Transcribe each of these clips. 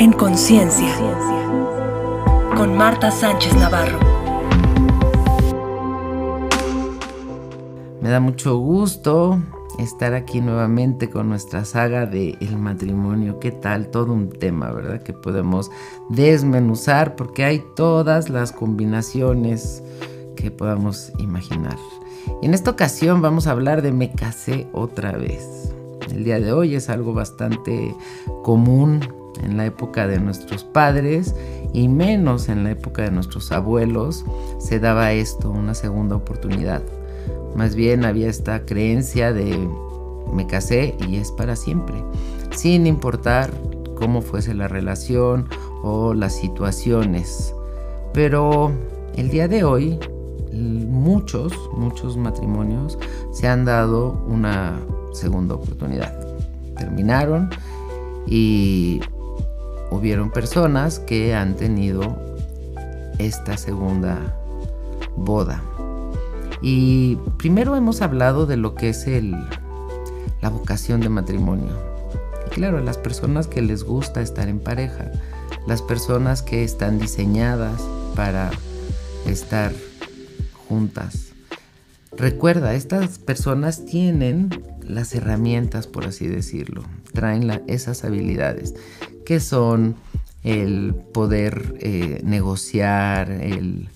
En conciencia. Con Marta Sánchez Navarro. Me da mucho gusto estar aquí nuevamente con nuestra saga de el matrimonio. ¿Qué tal? Todo un tema, ¿verdad? Que podemos desmenuzar porque hay todas las combinaciones que podamos imaginar. En esta ocasión vamos a hablar de me casé otra vez. El día de hoy es algo bastante común en la época de nuestros padres y menos en la época de nuestros abuelos se daba esto, una segunda oportunidad. Más bien había esta creencia de me casé y es para siempre, sin importar cómo fuese la relación o las situaciones. Pero el día de hoy muchos, muchos matrimonios se han dado una segunda oportunidad. Terminaron y hubieron personas que han tenido esta segunda boda. Y primero hemos hablado de lo que es el, la vocación de matrimonio. Y claro, las personas que les gusta estar en pareja, las personas que están diseñadas para estar juntas. Recuerda, estas personas tienen las herramientas, por así decirlo, traen esas habilidades, que son el poder eh, negociar, el,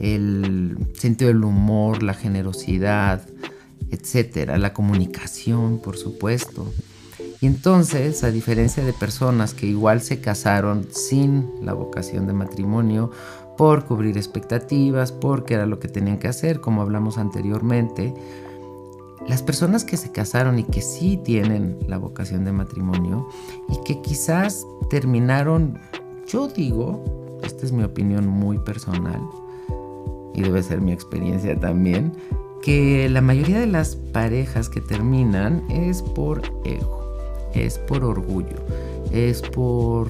el sentido del humor, la generosidad, etcétera, la comunicación, por supuesto. Y entonces, a diferencia de personas que igual se casaron sin la vocación de matrimonio, por cubrir expectativas, porque era lo que tenían que hacer, como hablamos anteriormente, las personas que se casaron y que sí tienen la vocación de matrimonio y que quizás terminaron, yo digo, esta es mi opinión muy personal y debe ser mi experiencia también, que la mayoría de las parejas que terminan es por ego, es por orgullo, es por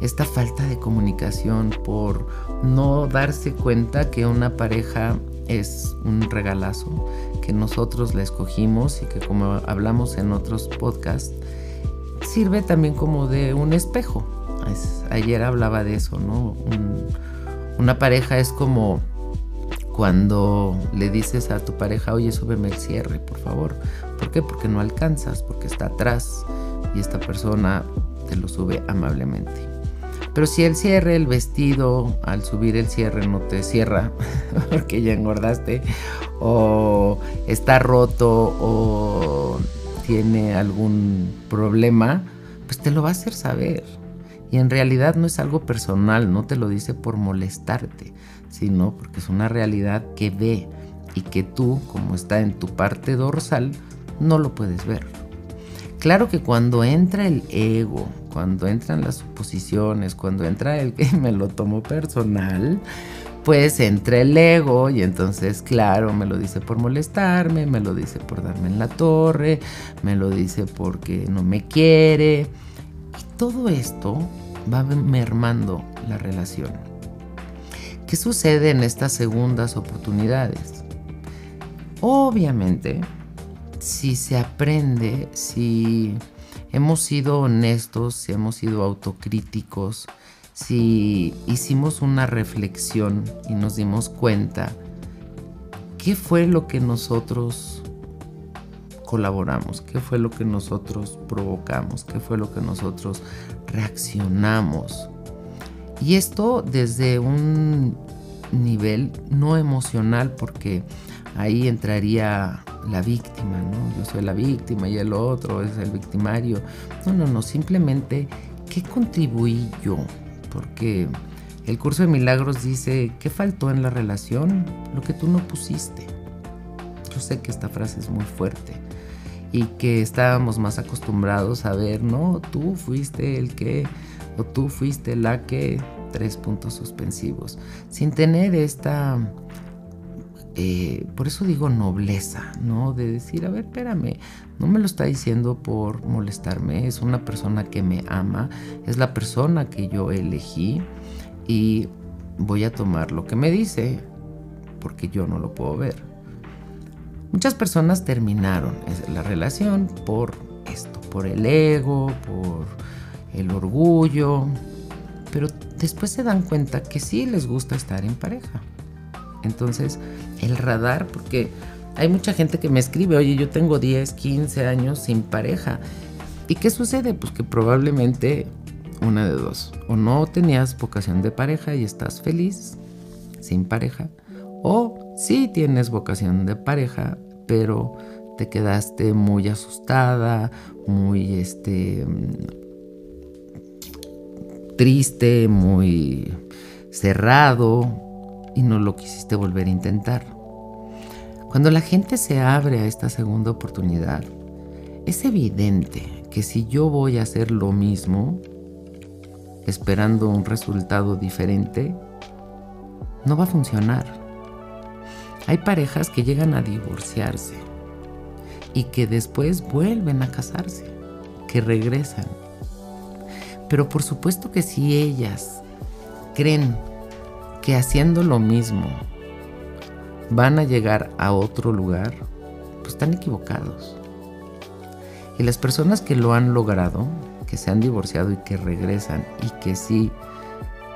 esta falta de comunicación, por no darse cuenta que una pareja es un regalazo, nosotros la escogimos y que como hablamos en otros podcasts, sirve también como de un espejo. ayer hablaba de eso, ¿no? una pareja es como cuando le dices a tu pareja, oye, súbeme el cierre, por favor. ¿Por qué? Porque no alcanzas, porque está atrás y esta persona te lo sube amablemente. Pero si el cierre, el vestido, al subir el cierre no te cierra porque ya engordaste, o está roto, o tiene algún problema, pues te lo va a hacer saber. Y en realidad no es algo personal, no te lo dice por molestarte, sino porque es una realidad que ve y que tú, como está en tu parte dorsal, no lo puedes ver. Claro que cuando entra el ego, cuando entran las suposiciones, cuando entra el que me lo tomo personal, pues entra el ego y entonces, claro, me lo dice por molestarme, me lo dice por darme en la torre, me lo dice porque no me quiere. Y todo esto va mermando la relación. ¿Qué sucede en estas segundas oportunidades? Obviamente, si se aprende, si hemos sido honestos, si hemos sido autocríticos, si hicimos una reflexión y nos dimos cuenta qué fue lo que nosotros colaboramos, qué fue lo que nosotros provocamos, qué fue lo que nosotros reaccionamos. Y esto desde un nivel no emocional porque ahí entraría la víctima, ¿no? Yo soy la víctima y el otro es el victimario. No, no, no, simplemente, ¿qué contribuí yo? Porque el curso de milagros dice, ¿qué faltó en la relación? Lo que tú no pusiste. Yo sé que esta frase es muy fuerte y que estábamos más acostumbrados a ver, no, tú fuiste el que, o tú fuiste la que, tres puntos suspensivos, sin tener esta eh, por eso digo nobleza, ¿no? De decir, a ver, espérame, no me lo está diciendo por molestarme, es una persona que me ama, es la persona que yo elegí y voy a tomar lo que me dice, porque yo no lo puedo ver. Muchas personas terminaron la relación por esto, por el ego, por el orgullo, pero después se dan cuenta que sí les gusta estar en pareja. Entonces, el radar, porque hay mucha gente que me escribe, oye, yo tengo 10, 15 años sin pareja. ¿Y qué sucede? Pues que probablemente una de dos. O no tenías vocación de pareja y estás feliz sin pareja. O sí tienes vocación de pareja, pero te quedaste muy asustada, muy este triste, muy cerrado y no lo quisiste volver a intentar. Cuando la gente se abre a esta segunda oportunidad, es evidente que si yo voy a hacer lo mismo, esperando un resultado diferente, no va a funcionar. Hay parejas que llegan a divorciarse y que después vuelven a casarse, que regresan pero por supuesto que si ellas creen que haciendo lo mismo van a llegar a otro lugar, pues están equivocados. Y las personas que lo han logrado, que se han divorciado y que regresan y que sí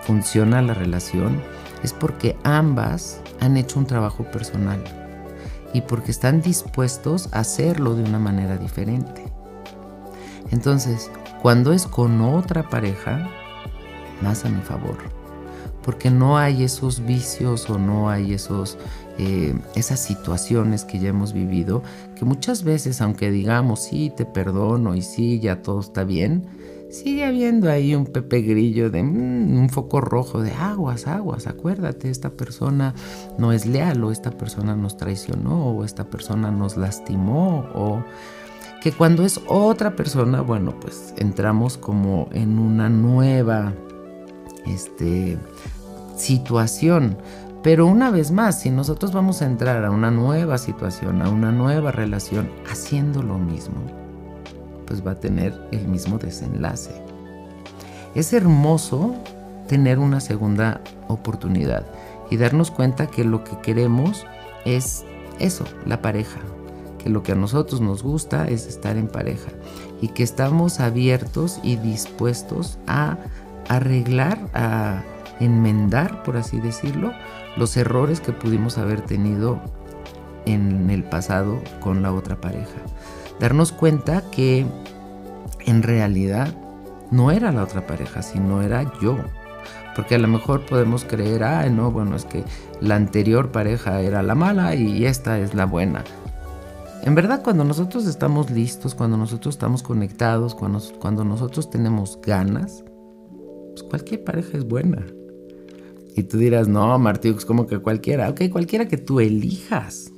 funciona la relación, es porque ambas han hecho un trabajo personal y porque están dispuestos a hacerlo de una manera diferente. Entonces, cuando es con otra pareja, más a mi favor. Porque no hay esos vicios o no hay esos, eh, esas situaciones que ya hemos vivido, que muchas veces, aunque digamos, sí, te perdono y sí, ya todo está bien, sigue habiendo ahí un pepe grillo de mm, un foco rojo de aguas, aguas, acuérdate, esta persona no es leal o esta persona nos traicionó o esta persona nos lastimó o que cuando es otra persona, bueno, pues entramos como en una nueva este, situación. Pero una vez más, si nosotros vamos a entrar a una nueva situación, a una nueva relación, haciendo lo mismo, pues va a tener el mismo desenlace. Es hermoso tener una segunda oportunidad y darnos cuenta que lo que queremos es eso, la pareja, que lo que a nosotros nos gusta es estar en pareja y que estamos abiertos y dispuestos a arreglar, a enmendar, por así decirlo, los errores que pudimos haber tenido en el pasado con la otra pareja. Darnos cuenta que en realidad no era la otra pareja, sino era yo. Porque a lo mejor podemos creer, ah, no, bueno, es que la anterior pareja era la mala y esta es la buena. En verdad, cuando nosotros estamos listos, cuando nosotros estamos conectados, cuando, cuando nosotros tenemos ganas, pues cualquier pareja es buena. Y tú dirás, no, Martí, como que cualquiera. Ok, cualquiera que tú elijas.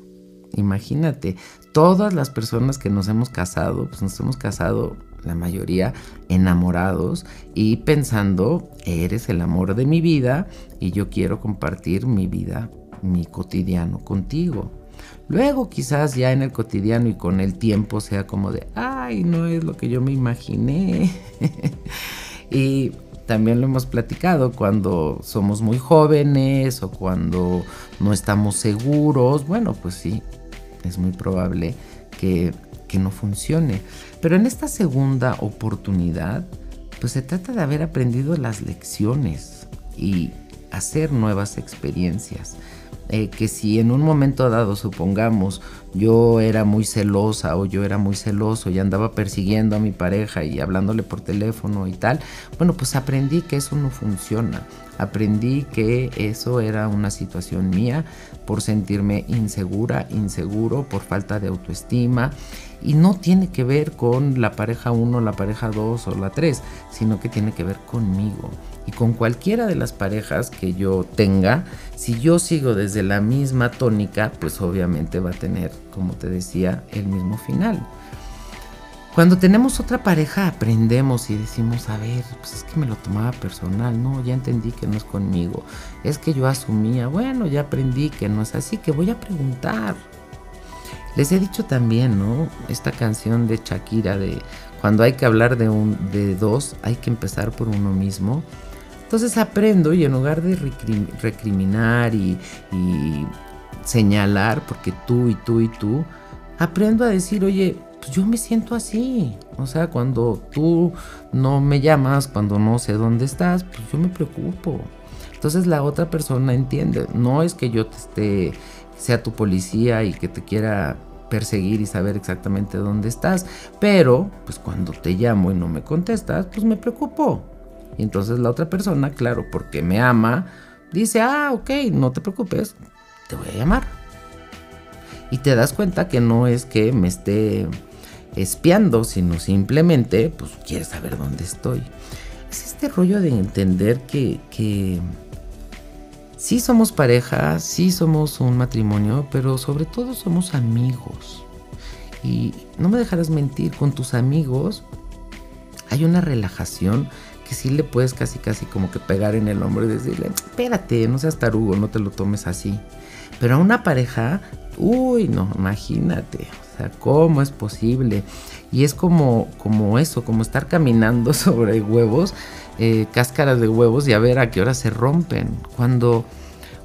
Imagínate, todas las personas que nos hemos casado, pues nos hemos casado la mayoría enamorados y pensando, eres el amor de mi vida y yo quiero compartir mi vida, mi cotidiano contigo. Luego quizás ya en el cotidiano y con el tiempo sea como de, ay, no es lo que yo me imaginé. y también lo hemos platicado cuando somos muy jóvenes o cuando no estamos seguros. Bueno, pues sí, es muy probable que, que no funcione. Pero en esta segunda oportunidad, pues se trata de haber aprendido las lecciones y hacer nuevas experiencias. Eh, que si en un momento dado, supongamos, yo era muy celosa o yo era muy celoso y andaba persiguiendo a mi pareja y hablándole por teléfono y tal, bueno, pues aprendí que eso no funciona. Aprendí que eso era una situación mía por sentirme insegura, inseguro, por falta de autoestima. Y no tiene que ver con la pareja 1, la pareja 2 o la 3, sino que tiene que ver conmigo y con cualquiera de las parejas que yo tenga, si yo sigo desde la misma tónica, pues obviamente va a tener, como te decía, el mismo final. Cuando tenemos otra pareja aprendemos y decimos, a ver, pues es que me lo tomaba personal, no, ya entendí que no es conmigo, es que yo asumía, bueno, ya aprendí que no es así, que voy a preguntar. Les he dicho también, ¿no? Esta canción de Shakira de cuando hay que hablar de un de dos, hay que empezar por uno mismo. Entonces aprendo y en lugar de recriminar y, señalar, porque tú y tú y tú, aprendo a decir, oye, pues yo me siento así. O sea, cuando tú no me llamas, cuando no sé dónde estás, pues yo me preocupo. Entonces la otra persona entiende. No es que yo te esté, sea tu policía y que te quiera perseguir y saber exactamente dónde estás. Pero, pues cuando te llamo y no me contestas, pues me preocupo. Y entonces la otra persona, claro, porque me ama, dice, ah, ok, no te preocupes, te voy a llamar. Y te das cuenta que no es que me esté espiando, sino simplemente, pues quiere saber dónde estoy. Es este rollo de entender que, que sí somos pareja, sí somos un matrimonio, pero sobre todo somos amigos. Y no me dejarás mentir, con tus amigos hay una relajación que sí le puedes casi casi como que pegar en el hombro y decirle, espérate, no seas tarugo, no te lo tomes así. Pero a una pareja, uy, no, imagínate, o sea, ¿cómo es posible? Y es como, como eso, como estar caminando sobre huevos, eh, cáscaras de huevos y a ver a qué hora se rompen. Cuando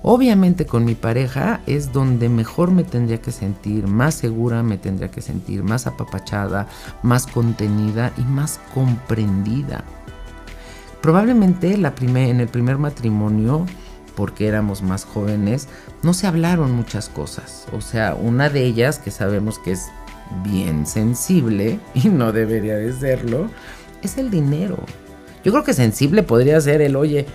obviamente con mi pareja es donde mejor me tendría que sentir, más segura me tendría que sentir, más apapachada, más contenida y más comprendida. Probablemente en el primer matrimonio, porque éramos más jóvenes, no se hablaron muchas cosas. O sea, una de ellas que sabemos que es bien sensible y no debería de serlo, es el dinero. Yo creo que sensible podría ser el, oye,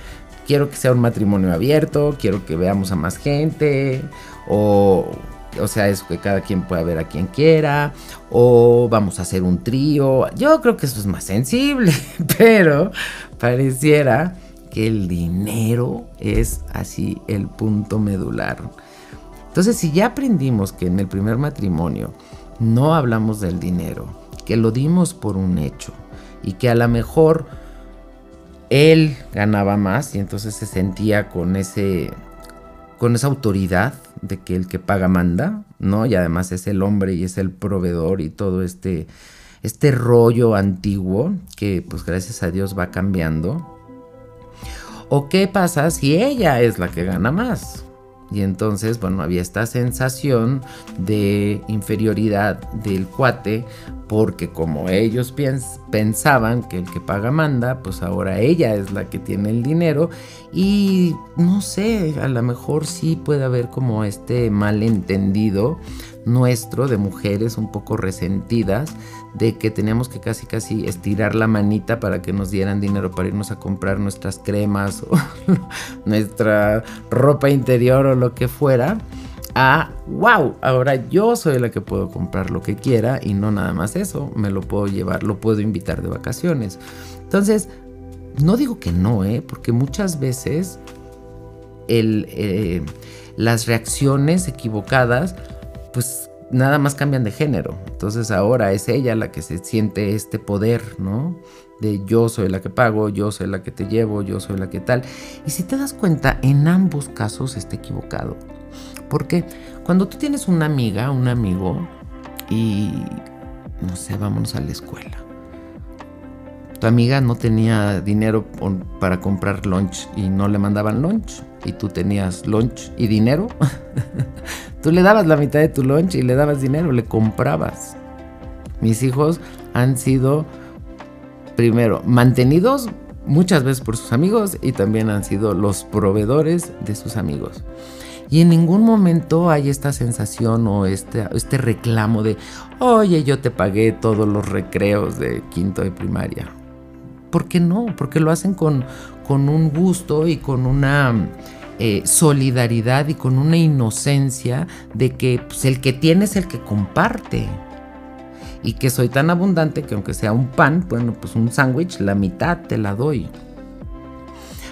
quiero que sea un matrimonio abierto, quiero que veamos a más gente, o o sea, eso que cada quien pueda ver a quien quiera, o vamos a hacer un trío. Yo creo que eso es más sensible, pero pareciera que el dinero es así el punto medular. Entonces, si ya aprendimos que en el primer matrimonio no hablamos del dinero, que lo dimos por un hecho y que a lo mejor él ganaba más y entonces se sentía con ese con esa autoridad de que el que paga manda, ¿no? Y además es el hombre y es el proveedor y todo este, este rollo antiguo que pues gracias a Dios va cambiando. ¿O qué pasa si ella es la que gana más? Y entonces, bueno, había esta sensación de inferioridad del cuate, porque como ellos pensaban que el que paga manda, pues ahora ella es la que tiene el dinero. Y no sé, a lo mejor sí puede haber como este malentendido nuestro de mujeres un poco resentidas de que teníamos que casi casi estirar la manita para que nos dieran dinero para irnos a comprar nuestras cremas o nuestra ropa interior o lo que fuera a wow, ahora yo soy la que puedo comprar lo que quiera y no nada más eso, me lo puedo llevar, lo puedo invitar de vacaciones. Entonces, no digo que no, ¿eh? porque muchas veces el, eh, las reacciones equivocadas pues nada más cambian de género. Entonces ahora es ella la que se siente este poder, ¿no? De yo soy la que pago, yo soy la que te llevo, yo soy la que tal. Y si te das cuenta, en ambos casos está equivocado. Porque cuando tú tienes una amiga, un amigo, y no sé, vámonos a la escuela. Tu amiga no tenía dinero para comprar lunch y no le mandaban lunch. Y tú tenías lunch y dinero. Tú le dabas la mitad de tu lunch y le dabas dinero, le comprabas. Mis hijos han sido, primero, mantenidos muchas veces por sus amigos y también han sido los proveedores de sus amigos. Y en ningún momento hay esta sensación o este, este reclamo de, oye, yo te pagué todos los recreos de quinto de primaria. ¿Por qué no? Porque lo hacen con, con un gusto y con una eh, solidaridad y con una inocencia de que pues, el que tiene es el que comparte. Y que soy tan abundante que aunque sea un pan, bueno, pues un sándwich, la mitad te la doy.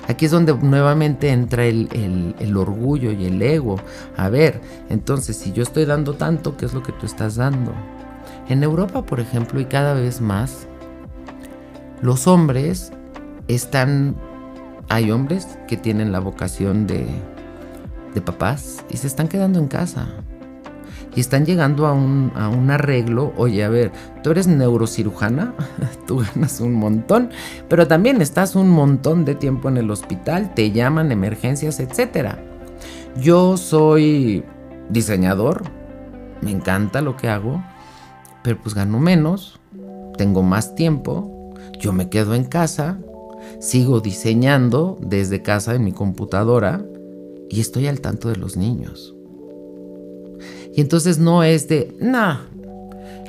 Aquí es donde nuevamente entra el, el, orgullo y el ego. A ver, entonces si yo estoy dando tanto, ¿qué es lo que tú estás dando? En Europa, por ejemplo, y cada vez más, los hombres están hay hombres que tienen la vocación de, de papás y se están quedando en casa. Y están llegando a un, a un arreglo. Oye, a ver, tú eres neurocirujana, tú ganas un montón, pero también estás un montón de tiempo en el hospital, te llaman emergencias, etc. Yo soy diseñador, me encanta lo que hago, pero pues gano menos, tengo más tiempo, yo me quedo en casa, sigo diseñando desde casa en mi computadora y estoy al tanto de los niños. Y entonces no es de, nah,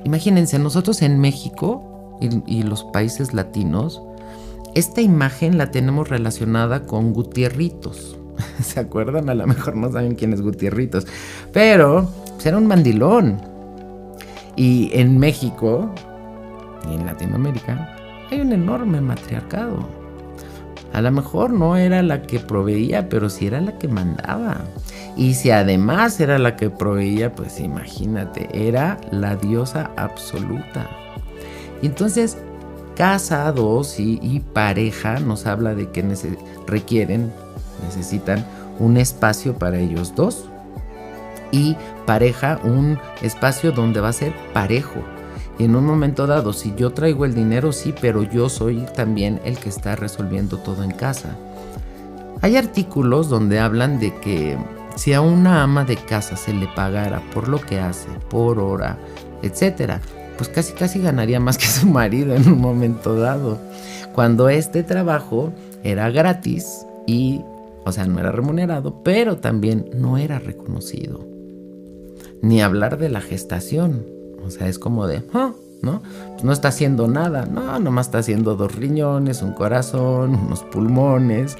imagínense, nosotros en México y, los países latinos, esta imagen la tenemos relacionada con Gutierritos. ¿Se acuerdan? A lo mejor no saben quién es Gutierritos. Pero pues, era un mandilón. Y en México y en Latinoamérica hay un enorme matriarcado. A lo mejor no era la que proveía, pero sí era la que mandaba. Y si además era la que proveía, pues imagínate, era la diosa absoluta. Y entonces, casados y, y pareja nos habla de que requieren, necesitan un espacio para ellos dos. Y pareja, un espacio donde va a ser parejo. Y en un momento dado, si yo traigo el dinero, sí, pero yo soy también el que está resolviendo todo en casa. Hay artículos donde hablan de que si a una ama de casa se le pagara por lo que hace, por hora, etcétera, pues casi casi ganaría más que su marido en un momento dado. Cuando este trabajo era gratis y, o sea, no era remunerado, pero también no era reconocido. Ni hablar de la gestación. O sea, es como de, ah", ¿no? Pues no está haciendo nada, no, nomás está haciendo dos riñones, un corazón, unos pulmones.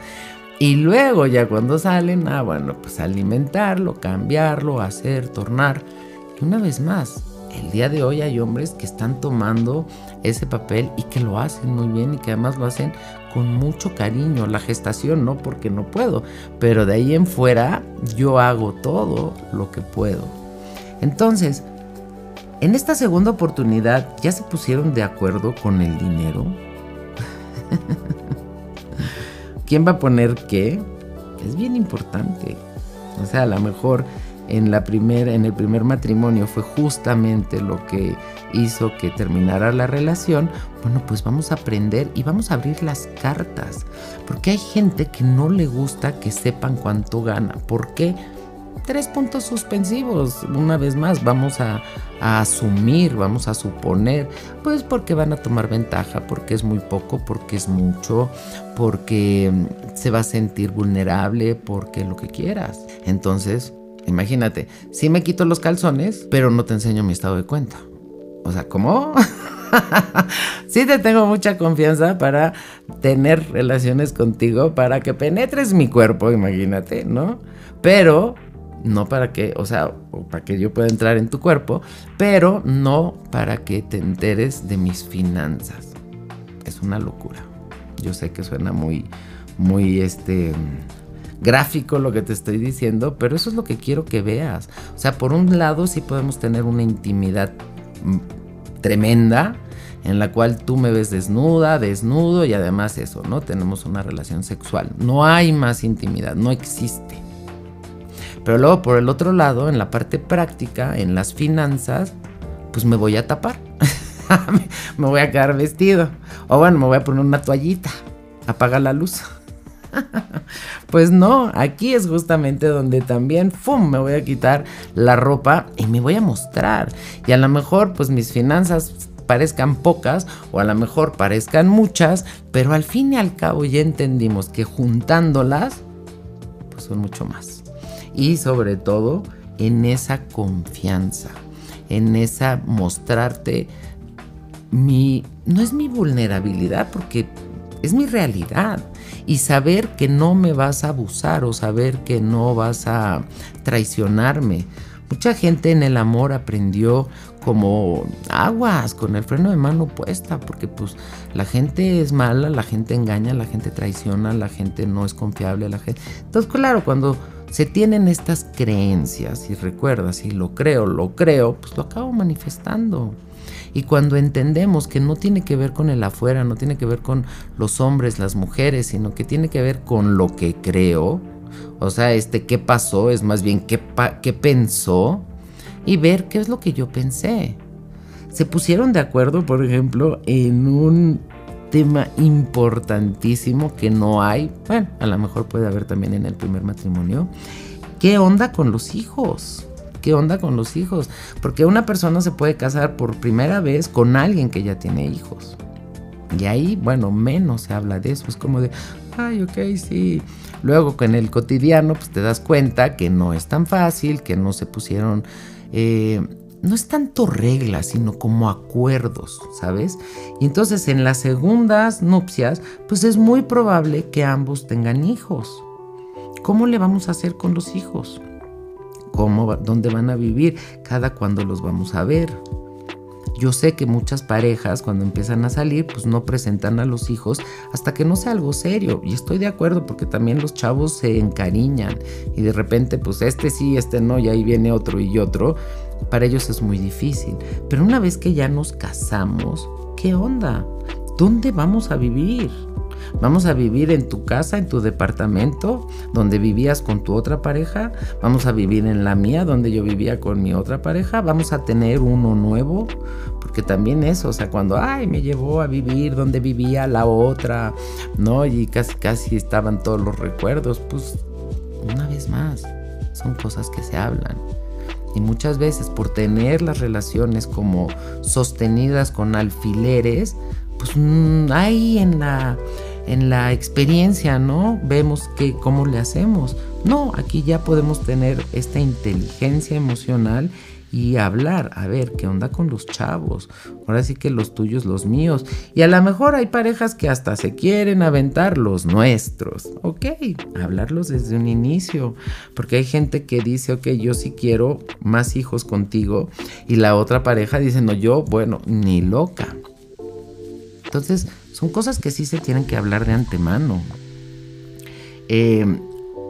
Y luego ya cuando salen, ah, bueno, pues alimentarlo, cambiarlo, hacer, tornar. Y una vez más, el día de hoy hay hombres que están tomando ese papel y que lo hacen muy bien y que además lo hacen con mucho cariño. La gestación no porque no puedo, pero de ahí en fuera yo hago todo lo que puedo. Entonces, en esta segunda oportunidad ya se pusieron de acuerdo con el dinero. ¿Quién va a poner qué? Es bien importante. O sea, a lo mejor en, la en el primer matrimonio fue justamente lo que hizo que terminara la relación. Bueno, pues vamos a aprender y vamos a abrir las cartas. Porque hay gente que no le gusta que sepan cuánto gana. ¿Por qué? Tres puntos suspensivos. Una vez más, vamos a, asumir, vamos a suponer, pues porque van a tomar ventaja, porque es muy poco, porque es mucho, porque mm, se va a sentir vulnerable, porque lo que quieras. Entonces, imagínate, si me quito los calzones, pero no te enseño mi estado de cuenta. O sea, ¿cómo? sí te tengo mucha confianza para tener relaciones contigo, para que penetres mi cuerpo, imagínate, ¿no? Pero no para que, o sea, para que yo pueda entrar en tu cuerpo, pero no para que te enteres de mis finanzas. Es una locura. Yo sé que suena muy, muy, este, gráfico lo que te estoy diciendo, pero eso es lo que quiero que veas. O sea, por un lado sí podemos tener una intimidad mm, tremenda, en la cual tú me ves desnuda, desnudo y además eso, ¿no? Tenemos una relación sexual. No hay más intimidad, no existe. Pero luego por el otro lado, en la parte práctica, en las finanzas, pues me voy a tapar. me voy a quedar vestido. O bueno, me voy a poner una toallita. Apaga la luz. pues no, aquí es justamente donde también, ¡fum!, me voy a quitar la ropa y me voy a mostrar. Y a lo mejor, pues mis finanzas parezcan pocas o a lo mejor parezcan muchas, pero al fin y al cabo ya entendimos que juntándolas, pues son mucho más y sobre todo en esa confianza, en esa mostrarte mi, no es mi vulnerabilidad porque es mi realidad y saber que no me vas a abusar o saber que no vas a traicionarme. Mucha gente en el amor aprendió como aguas con el freno de mano puesta, porque pues la gente es mala, la gente engaña, la gente traiciona, la gente no es confiable, la gente. Entonces, claro, cuando se tienen estas creencias y recuerda, si lo creo, lo creo, pues lo acabo manifestando. Y cuando entendemos que no tiene que ver con el afuera, no tiene que ver con los hombres, las mujeres, sino que tiene que ver con lo que creo, o sea, este qué pasó es más bien qué, qué pensó y ver qué es lo que yo pensé. Se pusieron de acuerdo, por ejemplo, en un tema importantísimo que no hay, bueno, a lo mejor puede haber también en el primer matrimonio. ¿Qué onda con los hijos? ¿qué onda con los hijos? Porque una persona se puede casar por primera vez con alguien que ya tiene hijos. Y ahí, bueno, menos se habla de eso. Es como de, ay, ok, sí. Luego en el cotidiano, pues te das cuenta que no es tan fácil, que no se pusieron... Eh, no es tanto reglas, sino como acuerdos, ¿sabes? Y entonces en las segundas nupcias, pues es muy probable que ambos tengan hijos. ¿Cómo le vamos a hacer con los hijos? ¿Cómo, ¿Dónde van a vivir? ¿Cada cuándo los vamos a ver? Yo sé que muchas parejas cuando empiezan a salir pues no presentan a los hijos hasta que no sea algo serio y estoy de acuerdo porque también los chavos se encariñan y de repente pues este sí, este no y ahí viene otro y otro, para ellos es muy difícil. Pero una vez que ya nos casamos, ¿qué onda? ¿Dónde vamos a vivir? Vamos a vivir en tu casa, en tu departamento, donde vivías con tu otra pareja. Vamos a vivir en la mía, donde yo vivía con mi otra pareja. Vamos a tener uno nuevo, porque también eso, o sea, cuando, ay, me llevó a vivir donde vivía la otra, ¿no? Y casi, casi estaban todos los recuerdos, pues, una vez más, son cosas que se hablan. Y muchas veces por tener las relaciones como sostenidas con alfileres, pues mm, ahí en la en la experiencia, ¿no? Vemos que cómo le hacemos. No, aquí ya podemos tener esta inteligencia emocional y hablar, a ver, ¿qué onda con los chavos? Ahora sí que los tuyos, los míos. Y a lo mejor hay parejas que hasta se quieren aventar los nuestros. Ok, hablarlos desde un inicio. Porque hay gente que dice, ok, yo sí quiero más hijos contigo. Y la otra pareja dice, no, yo, bueno, ni loca. Entonces, son cosas que sí se tienen que hablar de antemano. Eh,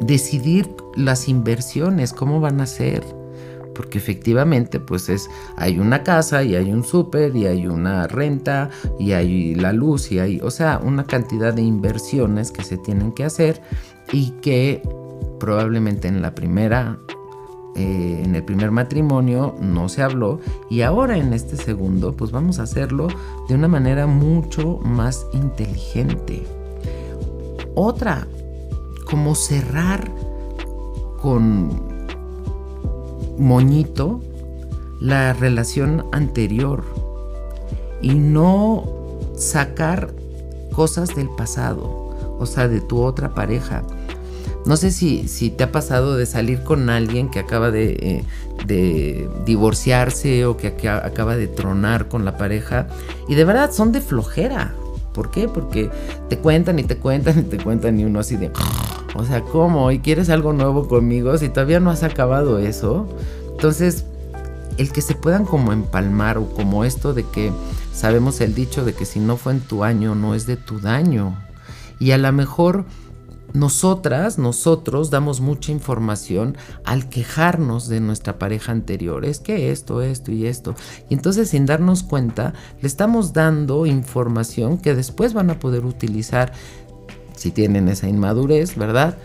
decidir las inversiones, cómo van a ser. Porque efectivamente, pues es, hay una casa y hay un súper y hay una renta y hay la luz y hay, o sea, una cantidad de inversiones que se tienen que hacer y que probablemente en la primera eh, en el primer matrimonio no se habló y ahora en este segundo pues vamos a hacerlo de una manera mucho más inteligente. Otra, como cerrar con moñito la relación anterior y no sacar cosas del pasado, o sea, de tu otra pareja. No sé si, si te ha pasado de salir con alguien que acaba de, eh, divorciarse o que, acaba de tronar con la pareja y de verdad son de flojera. ¿Por qué? Porque te cuentan y te cuentan y te cuentan y uno así de... O sea, ¿cómo? ¿Y quieres algo nuevo conmigo si todavía no has acabado eso? Entonces, el que se puedan como empalmar o como esto de que sabemos el dicho de que si no fue en tu año, no es de tu daño. Y a lo mejor nosotras, nosotros damos mucha información al quejarnos de nuestra pareja anterior. Es que esto, esto y esto. Y entonces sin darnos cuenta, le estamos dando información que después van a poder utilizar, si tienen esa inmadurez, ¿verdad?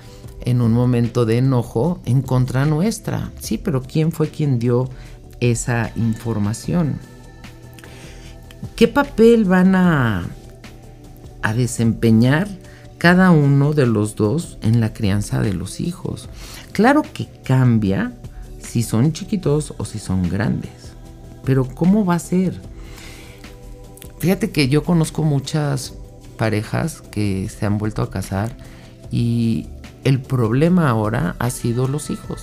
En un momento de enojo en contra nuestra. Sí, pero ¿quién fue quien dio esa información? ¿Qué papel van a, a desempeñar? cada uno de los dos en la crianza de los hijos. Claro que cambia si son chiquitos o si son grandes, pero ¿cómo va a ser? Fíjate que yo conozco muchas parejas que se han vuelto a casar y el problema ahora ha sido los hijos.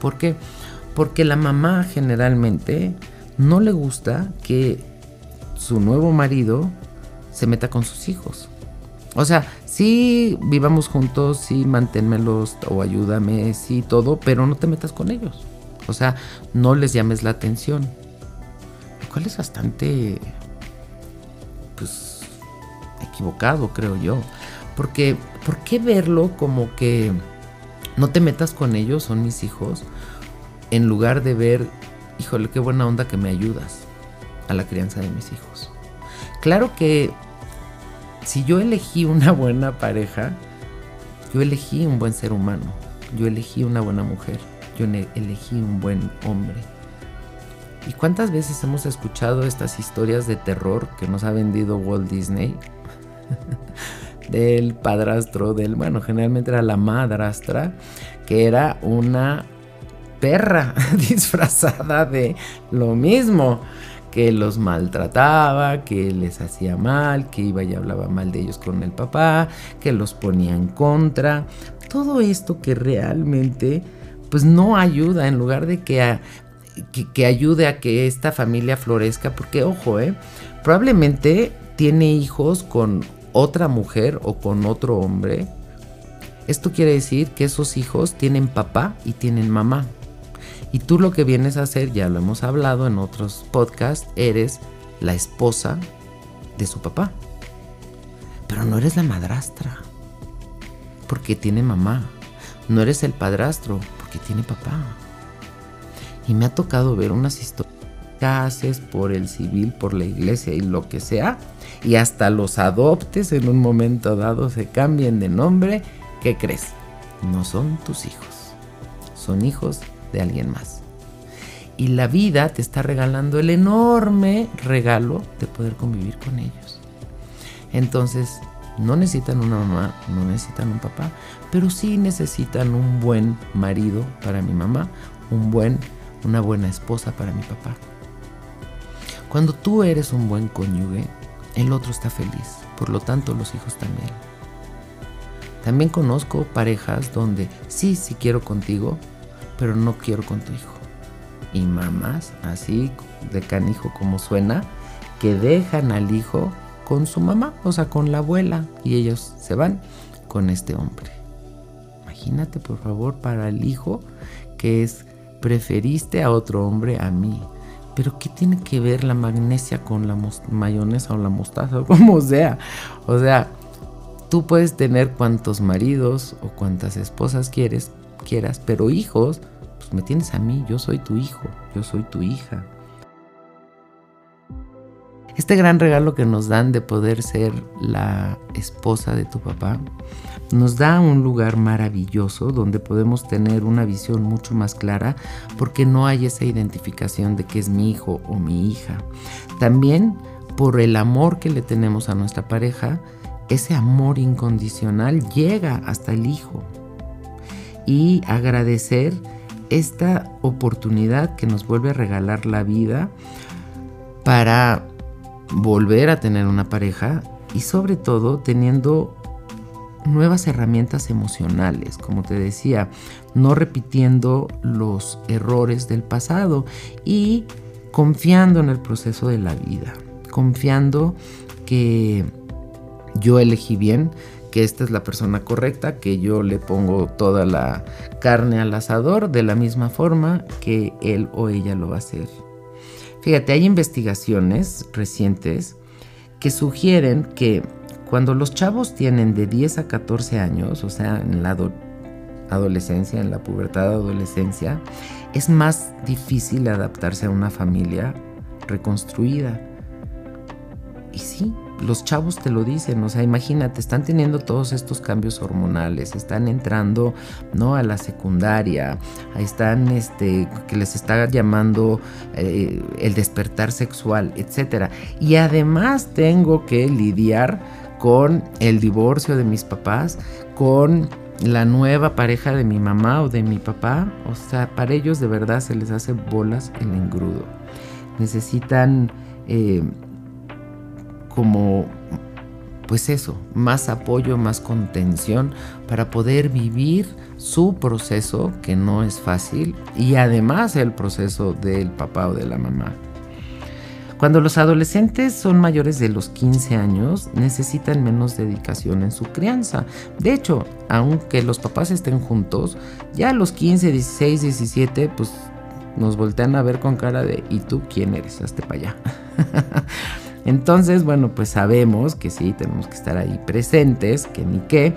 ¿Por qué? Porque la mamá generalmente no le gusta que su nuevo marido se meta con sus hijos. O sea, sí vivamos juntos, sí manténmelos o ayúdame, sí todo, pero no te metas con ellos. O sea, no les llames la atención. Lo cual es bastante, pues, equivocado, creo yo. Porque, ¿por qué verlo como que no te metas con ellos, son mis hijos, en lugar de ver, híjole, qué buena onda que me ayudas a la crianza de mis hijos? Claro que si yo elegí una buena pareja, yo elegí un buen ser humano, yo elegí una buena mujer, yo elegí un buen hombre. ¿Y cuántas veces hemos escuchado estas historias de terror que nos ha vendido Walt Disney? del padrastro, del, bueno, generalmente era la madrastra, que era una perra disfrazada de lo mismo que los maltrataba, que les hacía mal, que iba y hablaba mal de ellos con el papá, que los ponía en contra. Todo esto que realmente pues no ayuda en lugar de que, que, ayude a que esta familia florezca, porque ojo, ¿eh? probablemente tiene hijos con otra mujer o con otro hombre. Esto quiere decir que esos hijos tienen papá y tienen mamá. Y tú lo que vienes a hacer, ya lo hemos hablado en otros podcasts, eres la esposa de su papá. Pero no eres la madrastra, porque tiene mamá. No eres el padrastro, porque tiene papá. Y me ha tocado ver unas historias por el civil, por la iglesia y lo que sea, y hasta los adoptes en un momento dado se cambien de nombre, ¿qué crees? No son tus hijos, son hijos de alguien más. Y la vida te está regalando el enorme regalo de poder convivir con ellos. Entonces, no necesitan una mamá, no necesitan un papá, pero sí necesitan un buen marido para mi mamá, un buen, una buena esposa para mi papá. Cuando tú eres un buen cónyuge, el otro está feliz, por lo tanto los hijos también. También conozco parejas donde sí, sí quiero contigo, pero no quiero con tu hijo. Y mamás, así de canijo como suena, que dejan al hijo con su mamá, o sea, con la abuela, y ellos se van con este hombre. Imagínate, por favor, para el hijo que es, preferiste a otro hombre a mí. Pero ¿qué tiene que ver la magnesia con la mayonesa o la mostaza o como sea? O sea, tú puedes tener cuantos maridos o cuantas esposas quieres, quieras, pero hijos, pues me tienes a mí, yo soy tu hijo, yo soy tu hija. Este gran regalo que nos dan de poder ser la esposa de tu papá nos da un lugar maravilloso donde podemos tener una visión mucho más clara porque no hay esa identificación de que es mi hijo o mi hija. También por el amor que le tenemos a nuestra pareja, ese amor incondicional llega hasta el hijo y agradecer esta oportunidad que nos vuelve a regalar la vida para volver a tener una pareja y sobre todo teniendo nuevas herramientas emocionales, como te decía, no repitiendo los errores del pasado y confiando en el proceso de la vida, confiando que yo elegí bien, que esta es la persona correcta, que yo le pongo toda la carne al asador de la misma forma que él o ella lo va a hacer. Fíjate, hay investigaciones recientes que sugieren que cuando los chavos tienen de 10 a 14 años, o sea, en la adolescencia, en la pubertad adolescencia, es más difícil adaptarse a una familia reconstruida. Y sí, los chavos te lo dicen, o sea, imagínate, están teniendo todos estos cambios hormonales, están entrando, ¿no? A la secundaria, están, este, que les está llamando eh, el despertar sexual, etc. Y además tengo que lidiar con el divorcio de mis papás, con la nueva pareja de mi mamá o de mi papá, o sea, para ellos de verdad se les hace bolas el engrudo. Necesitan... Eh, como, pues eso, más apoyo, más contención para poder vivir su proceso, que no es fácil, y además el proceso del papá o de la mamá. Cuando los adolescentes son mayores de los 15 años, necesitan menos dedicación en su crianza. De hecho, aunque los papás estén juntos, ya a los 15, 16, 17, pues nos voltean a ver con cara de ¿y tú quién eres? Hazte para allá. Entonces, bueno, pues sabemos que sí, tenemos que estar ahí presentes, que ni qué,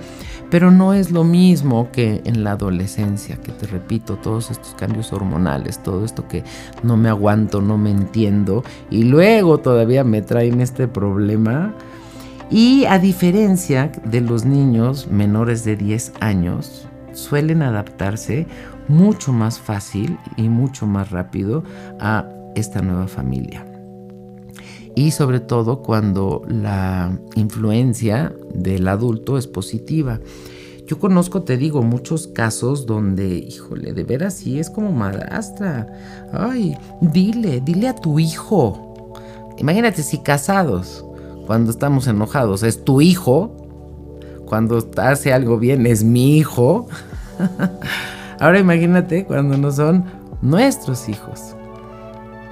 pero no es lo mismo que en la adolescencia, que te repito, todos estos cambios hormonales, todo esto que no me aguanto, no me entiendo, y luego todavía me traen este problema. Y a diferencia de los niños menores de 10 años, suelen adaptarse mucho más fácil y mucho más rápido a esta nueva familia y sobre todo cuando la influencia del adulto es positiva. Yo conozco, te digo, muchos casos donde, híjole, de veras sí es como madrastra. Ay, dile, dile a tu hijo. Imagínate si casados, cuando estamos enojados, es tu hijo. Cuando hace algo bien, es mi hijo. Ahora imagínate cuando no son nuestros hijos.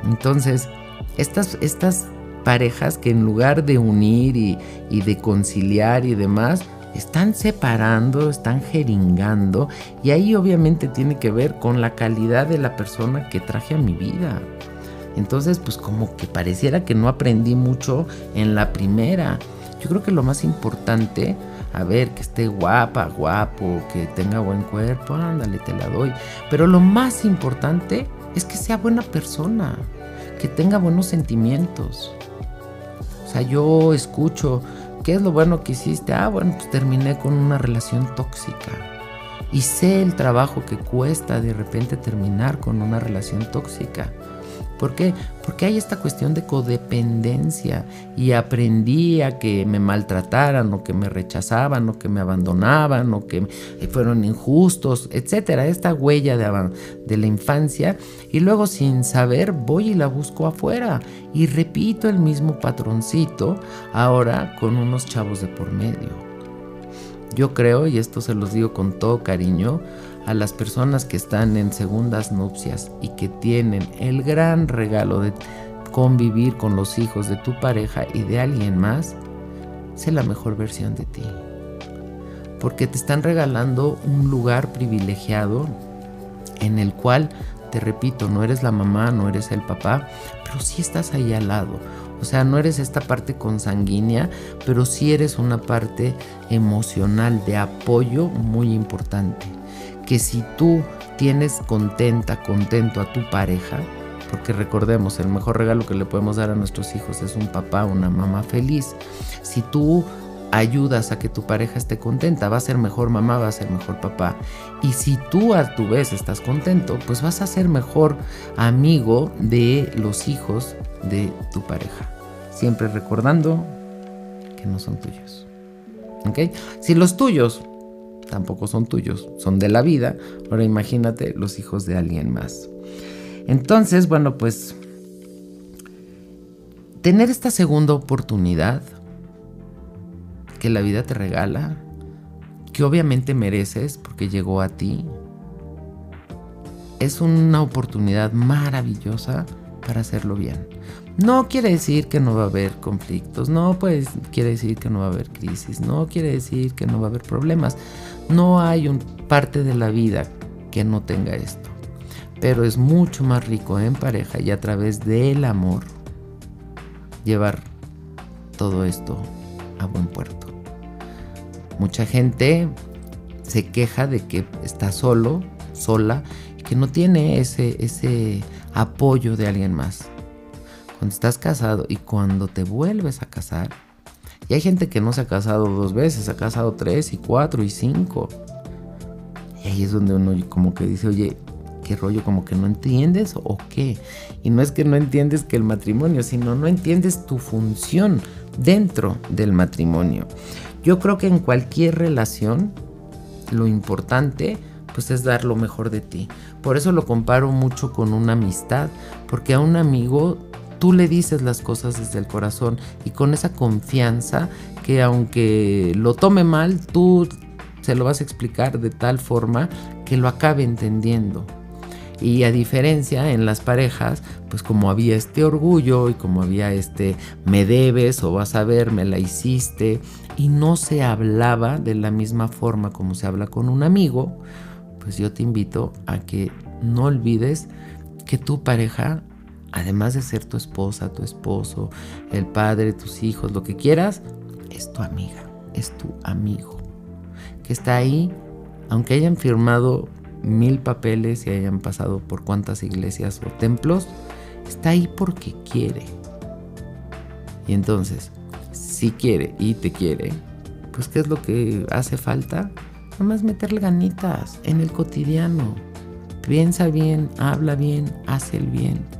Entonces, estas, estas parejas que en lugar de unir y, de conciliar y demás, están separando, están jeringando y ahí obviamente tiene que ver con la calidad de la persona que traje a mi vida. Entonces, pues como que pareciera que no aprendí mucho en la primera. Yo creo que lo más importante, a ver, que esté guapa, guapo, que tenga buen cuerpo, ándale, te la doy. Pero lo más importante es que sea buena persona, que tenga buenos sentimientos. O sea, yo escucho, ¿qué es lo bueno que hiciste? Ah, bueno, pues terminé con una relación tóxica. Y sé el trabajo que cuesta de repente terminar con una relación tóxica. ¿Por qué? Porque hay esta cuestión de codependencia y aprendí a que me maltrataran o que me rechazaban o que me abandonaban o que fueron injustos, etcétera. Esta huella de, de la infancia y luego sin saber voy y la busco afuera y repito el mismo patroncito ahora con unos chavos de por medio. Yo creo, y esto se los digo con todo cariño, a las personas que están en segundas nupcias y que tienen el gran regalo de convivir con los hijos de tu pareja y de alguien más, sé la mejor versión de ti. Porque te están regalando un lugar privilegiado en el cual, te repito, no eres la mamá, no eres el papá, pero sí estás ahí al lado. O sea, no eres esta parte consanguínea, pero sí eres una parte emocional de apoyo muy importante que si tú tienes contenta, contento a tu pareja, porque recordemos, el mejor regalo que le podemos dar a nuestros hijos es un papá, una mamá feliz. Si tú ayudas a que tu pareja esté contenta, va a ser mejor mamá, va a ser mejor papá. Y si tú a tu vez estás contento, pues vas a ser mejor amigo de los hijos de tu pareja. Siempre recordando que no son tuyos. ¿Ok? Si los tuyos tampoco son tuyos, son de la vida. Ahora imagínate los hijos de alguien más. Entonces, bueno, pues tener esta segunda oportunidad que la vida te regala, que obviamente mereces porque llegó a ti, es una oportunidad maravillosa para hacerlo bien. No quiere decir que no va a haber conflictos, no pues, quiere decir que no va a haber crisis, no quiere decir que no va a haber problemas. No hay un parte de la vida que no tenga esto. Pero es mucho más rico en pareja y a través del amor llevar todo esto a buen puerto. Mucha gente se queja de que está solo, sola, y que no tiene ese, ese apoyo de alguien más. Cuando estás casado y cuando te vuelves a casar, y hay gente que no se ha casado dos veces, se ha casado tres y cuatro y cinco. Y ahí es donde uno como que dice, oye, ¿qué rollo? Como que no entiendes o qué. Y no es que no entiendes que el matrimonio, sino no entiendes tu función dentro del matrimonio. Yo creo que en cualquier relación lo importante pues es dar lo mejor de ti. Por eso lo comparo mucho con una amistad, porque a un amigo tú le dices las cosas desde el corazón y con esa confianza que aunque lo tome mal, tú se lo vas a explicar de tal forma que lo acabe entendiendo. Y a diferencia en las parejas, pues como había este orgullo y como había este me debes o vas a ver, me la hiciste y no se hablaba de la misma forma como se habla con un amigo, pues yo te invito a que no olvides que tu pareja además de ser tu esposa, tu esposo, el padre, tus hijos, lo que quieras, es tu amiga, es tu amigo, que está ahí, aunque hayan firmado mil papeles y hayan pasado por cuantas iglesias o templos, está ahí porque quiere. Y entonces, si quiere y te quiere, pues ¿qué es lo que hace falta? Nada más meterle ganitas en el cotidiano. Piensa bien, habla bien, hace el bien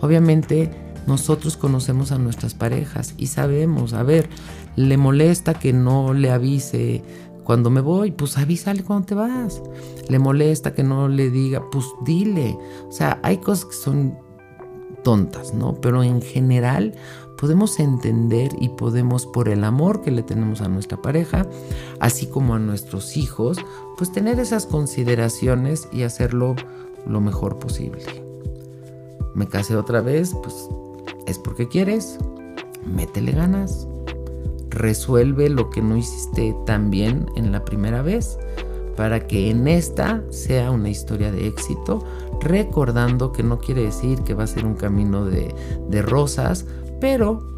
Obviamente nosotros conocemos a nuestras parejas y sabemos, a ver, le molesta que no le avise Cuando me voy, pues avísale cuando te vas. Le molesta que no le diga, pues dile. O sea, hay cosas que son tontas, ¿no? Pero en general podemos entender y podemos, por el amor que le tenemos a nuestra pareja, así como a nuestros hijos, pues tener esas consideraciones y hacerlo lo mejor posible. Me casé otra vez, pues es porque quieres, métele ganas, resuelve lo que no hiciste tan bien en la primera vez para que en esta sea una historia de éxito, recordando que no quiere decir que va a ser un camino de, de rosas, pero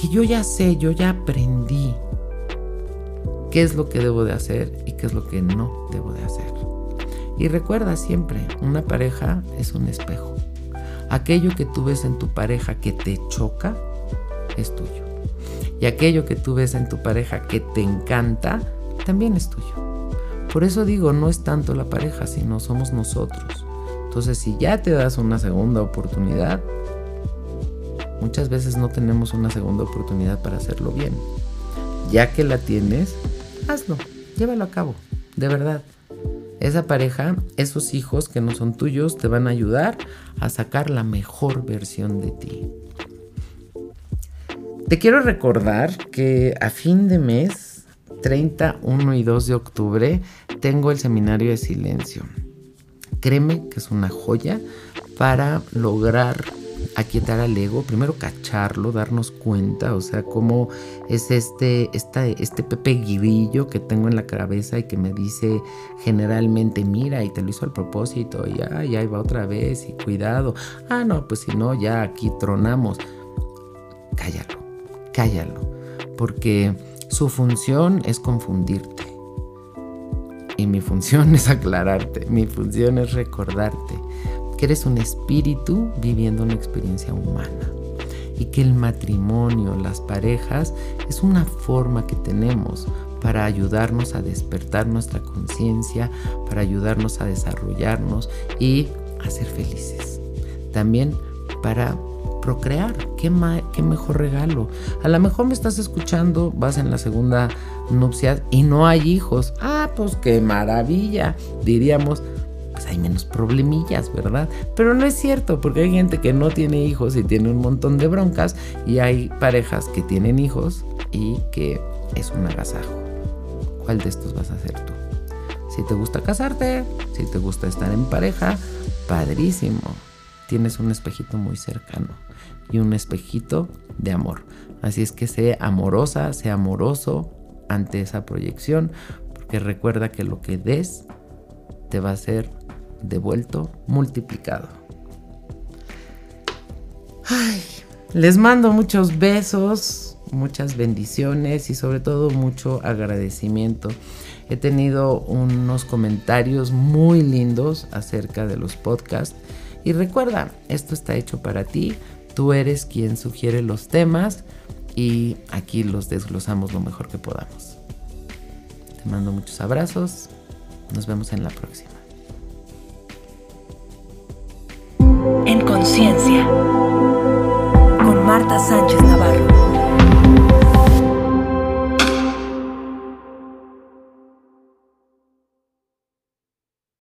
que yo ya sé, yo ya aprendí qué es lo que debo de hacer y qué es lo que no debo de hacer. Y recuerda siempre, una pareja es un espejo. Aquello que tú ves en tu pareja que te choca es tuyo. Y aquello que tú ves en tu pareja que te encanta también es tuyo. Por eso digo, no es tanto la pareja, sino somos nosotros. Entonces, si ya te das una segunda oportunidad, muchas veces no tenemos una segunda oportunidad para hacerlo bien. Ya que la tienes, hazlo, llévalo a cabo, de verdad. Esa pareja, esos hijos que no son tuyos, te van a ayudar a sacar la mejor versión de ti. Te quiero recordar que a fin de mes, 30, 1 y 2 de octubre, tengo el seminario de silencio. Créeme que es una joya para lograr aquietar al ego, primero cacharlo, darnos cuenta, o sea, cómo es este, este Pepe Guirillo que tengo en la cabeza y que me dice generalmente, mira, y te lo hizo al propósito, y ya va otra vez, y cuidado, ah, no, pues si no, ya aquí tronamos. Cállalo cállalo, porque su función es confundirte. Y mi función es aclararte, mi función es recordarte que eres un espíritu viviendo una experiencia humana y que el matrimonio, las parejas, es una forma que tenemos para ayudarnos a despertar nuestra conciencia, para ayudarnos a desarrollarnos y a ser felices. También para procrear. ¿Qué, ¿Qué, mejor regalo? A lo mejor me estás escuchando, vas en la segunda nupcia y no hay hijos. Ah, pues qué maravilla. Diríamos, pues hay menos problemillas, ¿verdad? Pero no es cierto, porque hay gente que no tiene hijos y tiene un montón de broncas y hay parejas que tienen hijos y que es un agasajo. ¿Cuál de estos vas a hacer tú? Si te gusta casarte, si te gusta estar en pareja, padrísimo tienes un espejito muy cercano y un espejito de amor. Así es que sé amorosa, sé amoroso ante esa proyección, porque recuerda que lo que des te va a ser devuelto, multiplicado. Ay, les mando muchos besos, muchas bendiciones y sobre todo mucho agradecimiento. He tenido unos comentarios muy lindos acerca de los podcasts y recuerda, esto está hecho para ti, tú eres quien sugiere los temas y aquí los desglosamos lo mejor que podamos. Te mando muchos abrazos, nos vemos en la próxima. En conciencia, con Marta Sánchez